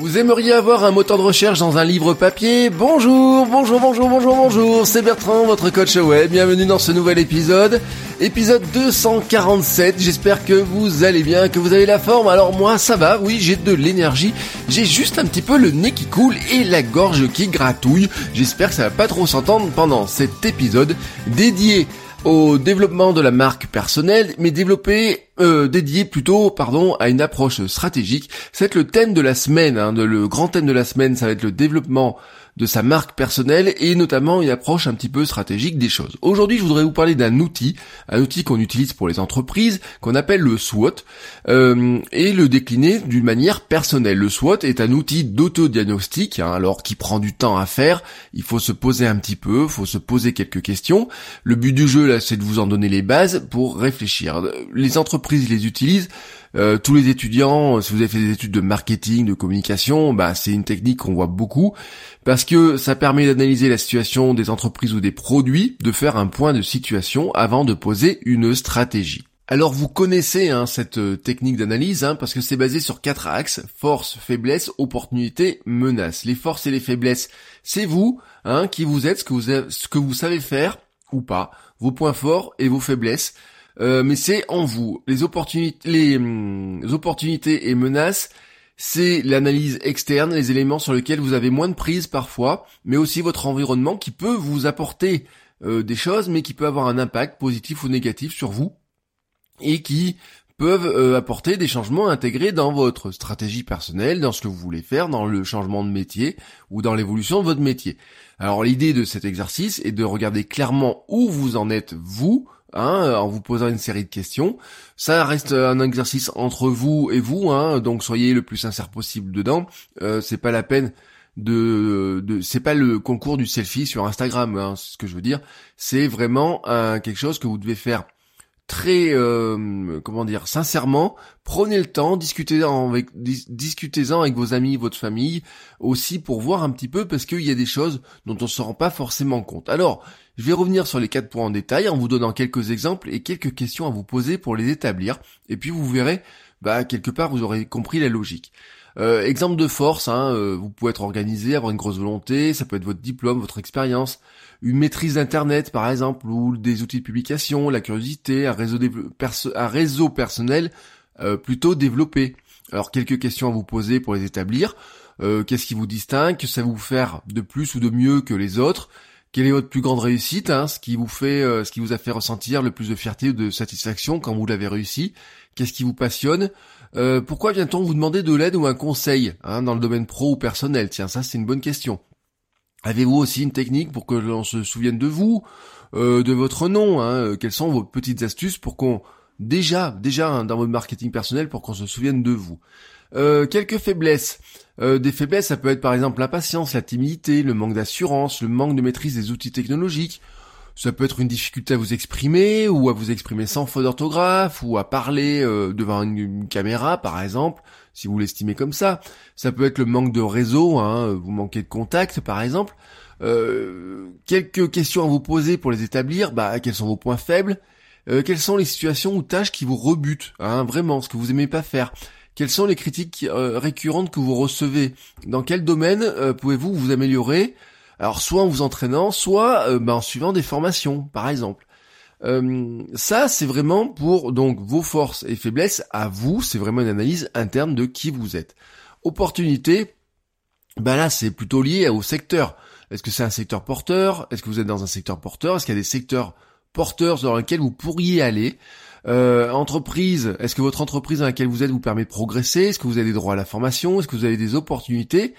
Vous aimeriez avoir un moteur de recherche dans un livre papier? Bonjour, bonjour, bonjour, bonjour, bonjour, c'est Bertrand, votre coach web, bienvenue dans ce nouvel épisode, épisode 247, j'espère que vous allez bien, que vous avez la forme, alors moi ça va, oui j'ai de l'énergie, j'ai juste un petit peu le nez qui coule et la gorge qui gratouille, j'espère que ça va pas trop s'entendre pendant cet épisode dédié au développement de la marque personnelle, mais développé, euh, dédié plutôt, pardon, à une approche stratégique. C'est le thème de la semaine, hein, le grand thème de la semaine, ça va être le développement de sa marque personnelle et notamment une approche un petit peu stratégique des choses. Aujourd'hui, je voudrais vous parler d'un outil, un outil qu'on utilise pour les entreprises, qu'on appelle le SWOT, euh, et le décliner d'une manière personnelle. Le SWOT est un outil d'autodiagnostic, hein, alors qui prend du temps à faire. Il faut se poser un petit peu, il faut se poser quelques questions. Le but du jeu là, c'est de vous en donner les bases pour réfléchir. Les entreprises les utilisent euh, tous les étudiants, si vous avez fait des études de marketing, de communication, bah c'est une technique qu'on voit beaucoup parce que ça permet d'analyser la situation des entreprises ou des produits, de faire un point de situation avant de poser une stratégie. Alors vous connaissez hein, cette euh, technique d'analyse hein, parce que c'est basé sur quatre axes force, faiblesse, opportunité, menace. Les forces et les faiblesses, c'est vous hein, qui vous êtes, ce que vous savez faire ou pas, vos points forts et vos faiblesses. Euh, mais c'est en vous. Les opportunités, les, hum, opportunités et menaces, c'est l'analyse externe, les éléments sur lesquels vous avez moins de prise parfois, mais aussi votre environnement qui peut vous apporter euh, des choses, mais qui peut avoir un impact positif ou négatif sur vous, et qui peuvent euh, apporter des changements intégrés dans votre stratégie personnelle, dans ce que vous voulez faire, dans le changement de métier ou dans l'évolution de votre métier. Alors l'idée de cet exercice est de regarder clairement où vous en êtes vous, Hein, en vous posant une série de questions. Ça reste un exercice entre vous et vous, hein, donc soyez le plus sincère possible dedans. Euh, c'est pas la peine de, de c'est pas le concours du selfie sur Instagram, hein, c'est ce que je veux dire. C'est vraiment quelque chose que vous devez faire très euh, comment dire sincèrement prenez le temps discutez-en avec discutez-en avec vos amis votre famille aussi pour voir un petit peu parce qu'il y a des choses dont on se rend pas forcément compte. Alors je vais revenir sur les quatre points en détail en vous donnant quelques exemples et quelques questions à vous poser pour les établir. Et puis vous verrez bah quelque part vous aurez compris la logique euh, exemple de force, hein, euh, vous pouvez être organisé, avoir une grosse volonté, ça peut être votre diplôme, votre expérience, une maîtrise d'internet par exemple, ou des outils de publication, la curiosité, un réseau, personnel euh, plutôt développé. Alors quelques questions à vous poser pour les établir. Qu'est-ce qui vous distingue? Que ça vous faire de plus ou de mieux que les autres? Quelle est votre plus grande réussite hein, Ce qui vous fait, ce qui vous a fait ressentir le plus de fierté ou de satisfaction quand vous l'avez réussi? Qu'est-ce qui vous passionne? Euh, pourquoi vient-on vous demander de l'aide ou un conseil hein, dans le domaine pro ou personnel? Tiens, ça c'est une bonne question. Avez-vous aussi une technique pour que l'on se souvienne de vous, euh, de votre nom hein, euh, Quelles sont vos petites astuces pour qu'on déjà, déjà hein, dans votre marketing personnel, pour qu'on se souvienne de vous Quelques faiblesses. des faiblesses, ça peut être par exemple l'impatience, la timidité, le manque d'assurance, le manque de maîtrise des outils technologiques, ça peut être une difficulté à vous exprimer, ou à vous exprimer sans faute d'orthographe, ou à parler euh, devant une, caméra, par exemple, si vous l'estimez comme ça. Ça peut être le manque de réseau, hein, vous manquez de contact, par exemple. Euh, quelques questions à vous poser pour les établir. Bah, quels sont vos points faibles? Euh, Quelles sont les situations ou tâches qui vous rebutent hein, Vraiment, ce que vous aimez pas faire? Quelles sont les critiques récurrentes que vous recevez? Dans quel domaine pouvez-vous vous améliorer? Alors soit en vous entraînant, soit euh, bah, en suivant des formations, par exemple. Euh, ça, c'est vraiment pour donc vos forces et faiblesses à vous. C'est vraiment une analyse interne de qui vous êtes. Opportunité, ben là c'est plutôt lié au secteur. Est-ce que c'est un secteur porteur? Est-ce que vous êtes dans un secteur porteur? Est-ce qu'il y a des secteurs porteurs dans lesquels vous pourriez aller. Euh, entreprise, est-ce que votre entreprise dans laquelle vous êtes vous permet de progresser? Est-ce que vous avez des droits à la formation? Est-ce que vous avez des opportunités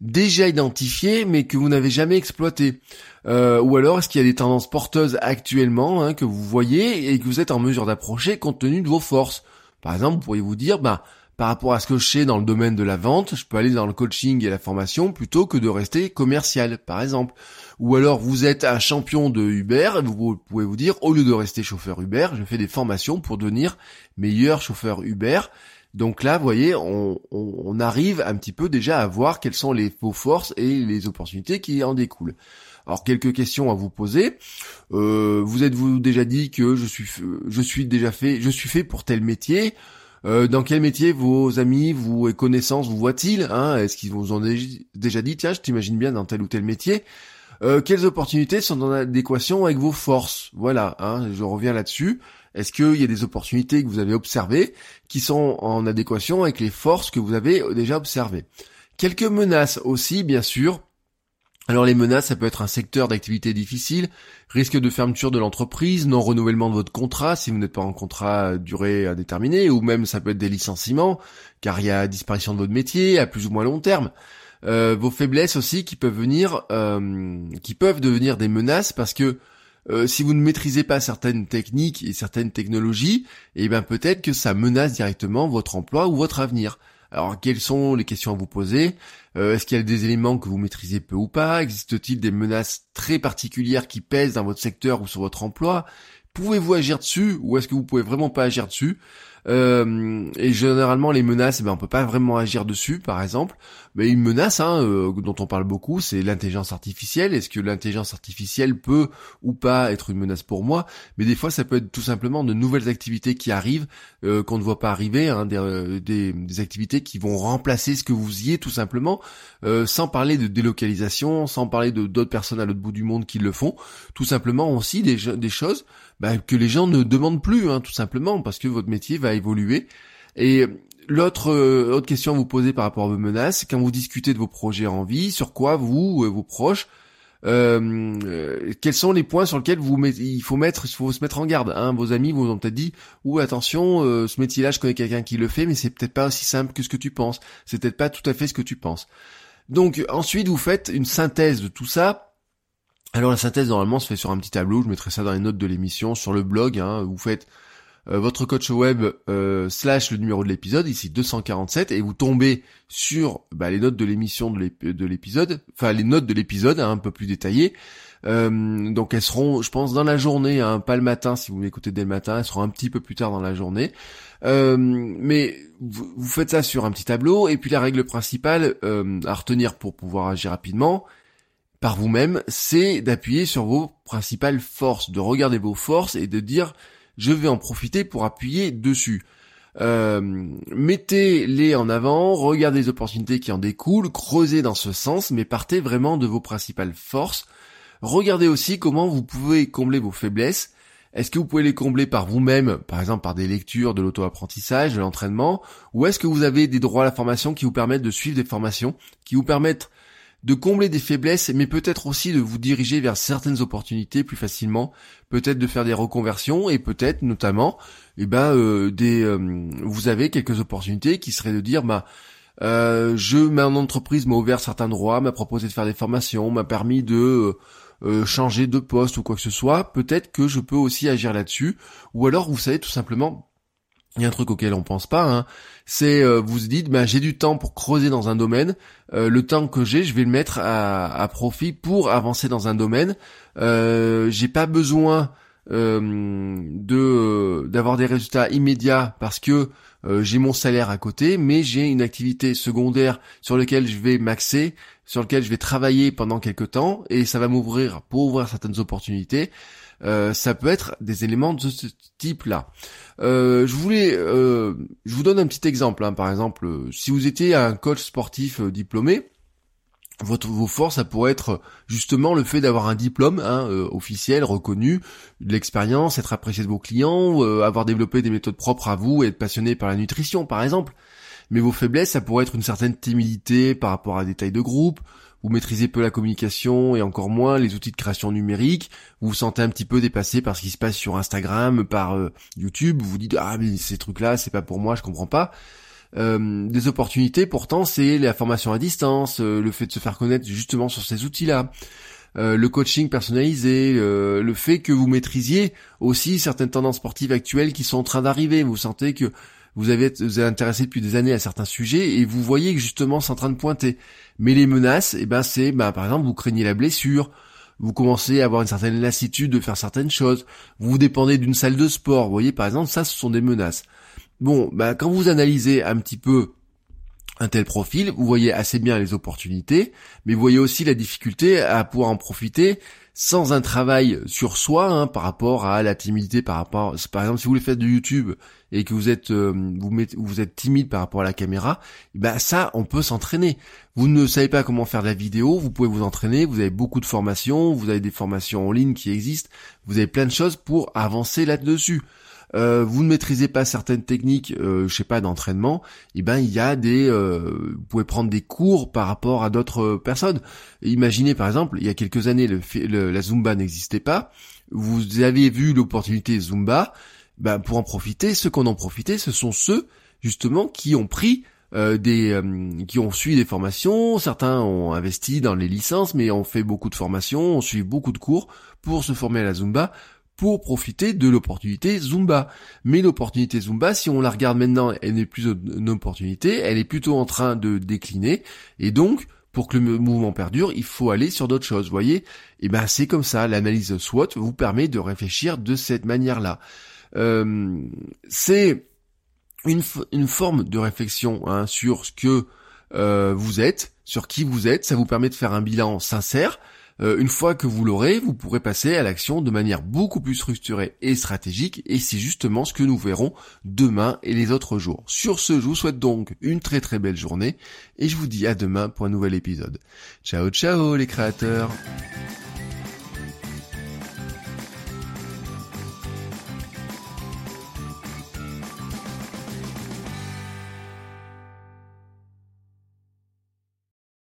déjà identifiées mais que vous n'avez jamais exploitées? Euh, Ou alors est-ce qu'il y a des tendances porteuses actuellement hein, que vous voyez et que vous êtes en mesure d'approcher compte tenu de vos forces? Par exemple, vous pourriez vous dire, bah, par rapport à ce que je sais dans le domaine de la vente, je peux aller dans le coaching et la formation plutôt que de rester commercial, par exemple. Ou alors vous êtes un champion de Uber, vous pouvez vous dire, au lieu de rester chauffeur Uber, je fais des formations pour devenir meilleur chauffeur Uber. Donc là, vous voyez, on, arrive un petit peu déjà à voir quelles sont les vos forces et les opportunités qui en découlent. Alors quelques questions à vous poser. Euh, vous êtes-vous déjà dit que je suis, je suis déjà fait, je suis fait pour tel métier? Euh, dans quel métier vos amis, vos connaissances vous voient-ils hein? Est-ce qu'ils vous ont déjà dit, tiens, je t'imagine bien dans tel ou tel métier. Euh, Quelles opportunités sont en adéquation avec vos forces? Voilà, hein, je reviens là-dessus. Est-ce qu'il y a des opportunités que vous avez observées qui sont en adéquation avec les forces que vous avez déjà observées? Quelques menaces aussi, bien sûr, alors les menaces, ça peut être un secteur d'activité difficile, risque de fermeture de l'entreprise, non renouvellement de votre contrat si vous n'êtes pas en contrat durée indéterminée, ou même ça peut être des licenciements, car il y a disparition de votre métier à plus ou moins long terme. Euh, vos faiblesses aussi qui peuvent venir, euh, qui peuvent devenir des menaces parce que euh, si vous ne maîtrisez pas certaines techniques et certaines technologies, eh bien peut-être que ça menace directement votre emploi ou votre avenir. Alors quelles sont les questions à vous poser? Euh, Est-ce qu'il y a des éléments que vous maîtrisez peu ou pas? Existe-t-il des menaces très particulières qui pèsent dans votre secteur ou sur votre emploi? Pouvez-vous agir dessus ou est-ce que vous pouvez vraiment pas agir dessus? Euh, et généralement les menaces, eh ben on peut pas vraiment agir dessus, par exemple. Mais une menace hein, euh, dont on parle beaucoup, c'est l'intelligence artificielle. Est-ce que l'intelligence artificielle peut ou pas être une menace pour moi? Mais des fois, ça peut être tout simplement de nouvelles activités qui arrivent euh, qu'on ne voit pas arriver, hein, des, des, activités qui vont remplacer ce que vous y êtes tout simplement, sans parler de délocalisation, sans parler de d'autres personnes à l'autre bout du monde qui le font. Tout simplement aussi des, des choses bah, que les gens ne demandent plus, hein, tout simplement, parce que votre métier va évoluer. Et l'autre euh, question à vous poser par rapport à vos menaces, quand vous discutez de vos projets en vie, sur quoi vous, euh, vos proches, euh, euh, quels sont les points sur lesquels vous il faut mettre, il se mettre en garde. Hein? Vos amis vous ont peut-être dit, ou attention, ce métier-là, je connais quelqu'un qui le fait, mais c'est peut-être pas aussi simple que ce que tu penses. C'est peut-être pas tout à fait ce que tu penses. Donc ensuite, vous faites une synthèse de tout ça alors la synthèse normalement se fait sur un petit tableau, je mettrai ça dans les notes de l'émission, sur le blog, hein, vous faites euh, votre coach web euh, slash le numéro de l'épisode, ici 247, et vous tombez sur bah, les notes de l'émission de l'épisode, enfin les notes de l'épisode hein, un peu plus détaillées. Euh, donc elles seront, je pense, dans la journée, hein, pas le matin si vous m'écoutez dès le matin, elles seront un petit peu plus tard dans la journée. mais vous, vous, faites ça sur un petit tableau, et puis la règle principale à retenir pour pouvoir agir rapidement, par vous-même, c'est d'appuyer sur vos principales forces, de regarder vos forces et de dire je vais en profiter pour appuyer dessus. Euh, mettez-les en avant, regardez les opportunités qui en découlent, creusez dans ce sens, mais partez vraiment de vos principales forces. Regardez aussi comment vous pouvez combler vos faiblesses. Est-ce que vous pouvez les combler par vous-même, par exemple par des lectures, de l'auto-apprentissage, de l'entraînement, ou est-ce que vous avez des droits à la formation qui vous permettent de suivre des formations, qui vous permettent de combler des faiblesses, mais peut-être aussi de vous diriger vers certaines opportunités plus facilement, peut-être de faire des reconversions et peut-être notamment, eh ben, euh, des, euh, vous avez quelques opportunités qui seraient de dire, bah, euh, je, ma entreprise m'a ouvert certains droits, m'a proposé de faire des formations, m'a permis de changer de poste ou quoi que ce soit. Peut-être que je peux aussi agir là-dessus, ou alors vous savez tout simplement il y a un truc auquel on pense pas, hein. c'est euh, vous vous dites, ben j'ai du temps pour creuser dans un domaine, euh, le temps que j'ai, je vais le mettre à, profit pour avancer dans un domaine. Euh, j'ai pas besoin euh, de d'avoir des résultats immédiats parce que j'ai mon salaire à côté, mais j'ai une activité secondaire sur laquelle je vais m'axer, sur laquelle je vais travailler pendant quelques temps, et ça va m'ouvrir pour ouvrir certaines opportunités. Euh, ça peut être des éléments de ce type-là. Euh, je voulais, euh, je vous donne un petit exemple. Hein. Par exemple, si vous étiez un coach sportif diplômé, votre, vos forces, ça pourrait être justement le fait d'avoir un diplôme hein, officiel, reconnu, de l'expérience, être apprécié de vos clients, avoir développé des méthodes propres à vous être passionné par la nutrition, par exemple. Mais vos faiblesses, ça pourrait être une certaine timidité par rapport à des tailles de groupe, vous maîtrisez peu la communication et encore moins les outils de création numérique, vous vous sentez un petit peu dépassé par ce qui se passe sur Instagram, par euh, YouTube, vous vous dites ah mais ces trucs-là c'est pas pour moi, je comprends pas. Euh, des opportunités pourtant c'est la formation à distance, euh, le fait de se faire connaître justement sur ces outils-là. le coaching personnalisé, le fait que vous maîtrisiez aussi certaines tendances sportives actuelles qui sont en train d'arriver. Vous sentez que vous avez, vous êtes intéressé depuis des années à certains sujets et vous voyez que justement c'est en train de pointer. Mais les menaces, eh ben c'est, ben, par exemple, vous craignez la blessure, vous commencez à avoir une certaine lassitude de faire certaines choses, vous dépendez d'une salle de sport, vous voyez, par exemple, ça, ce sont des menaces. Bon, ben, quand vous analysez un petit peu un tel profil, vous voyez assez bien les opportunités, mais vous voyez aussi la difficulté à pouvoir en profiter sans un travail sur soi hein, par rapport à la timidité, par rapport, par exemple, si vous voulez faire du YouTube et que vous êtes euh, vous, mettez, vous êtes timide par rapport à la caméra, bah ça, on peut s'entraîner. Vous ne savez pas comment faire de la vidéo, vous pouvez vous entraîner. Vous avez beaucoup de formations, vous avez des formations en ligne qui existent. Vous avez plein de choses pour avancer là-dessus. Euh, vous ne maîtrisez pas certaines techniques, euh, je sais pas, d'entraînement, eh ben il y a des, euh, vous pouvez prendre des cours par rapport à d'autres personnes. Imaginez par exemple, il y a quelques années, la Zumba n'existait pas. Vous avez vu l'opportunité Zumba, ben pour en profiter, ceux qu'on en profité, ce sont ceux justement qui ont pris des qui ont suivi des formations, certains ont investi dans les licences mais ont fait beaucoup de formations, ont suivi beaucoup de cours pour se former à la Zumba pour profiter de l'opportunité Zumba. Mais l'opportunité Zumba, si on la regarde maintenant, elle n'est plus une opportunité, elle est plutôt en train de décliner. Et donc, pour que le mouvement perdure, il faut aller sur d'autres choses, vous voyez? Et eh ben c'est comme ça, l'analyse SWOT vous permet de réfléchir de cette manière-là. Euh, c'est une, une, forme de réflexion hein, sur ce que euh, vous êtes, sur qui vous êtes, ça vous permet de faire un bilan sincère, euh, une fois que vous l'aurez, vous pourrez passer à l'action de manière beaucoup plus structurée et stratégique, et c'est justement ce que nous verrons demain et les autres jours. Sur ce, je vous souhaite donc une très très belle journée, et je vous dis à demain pour un nouvel épisode. Ciao ciao les créateurs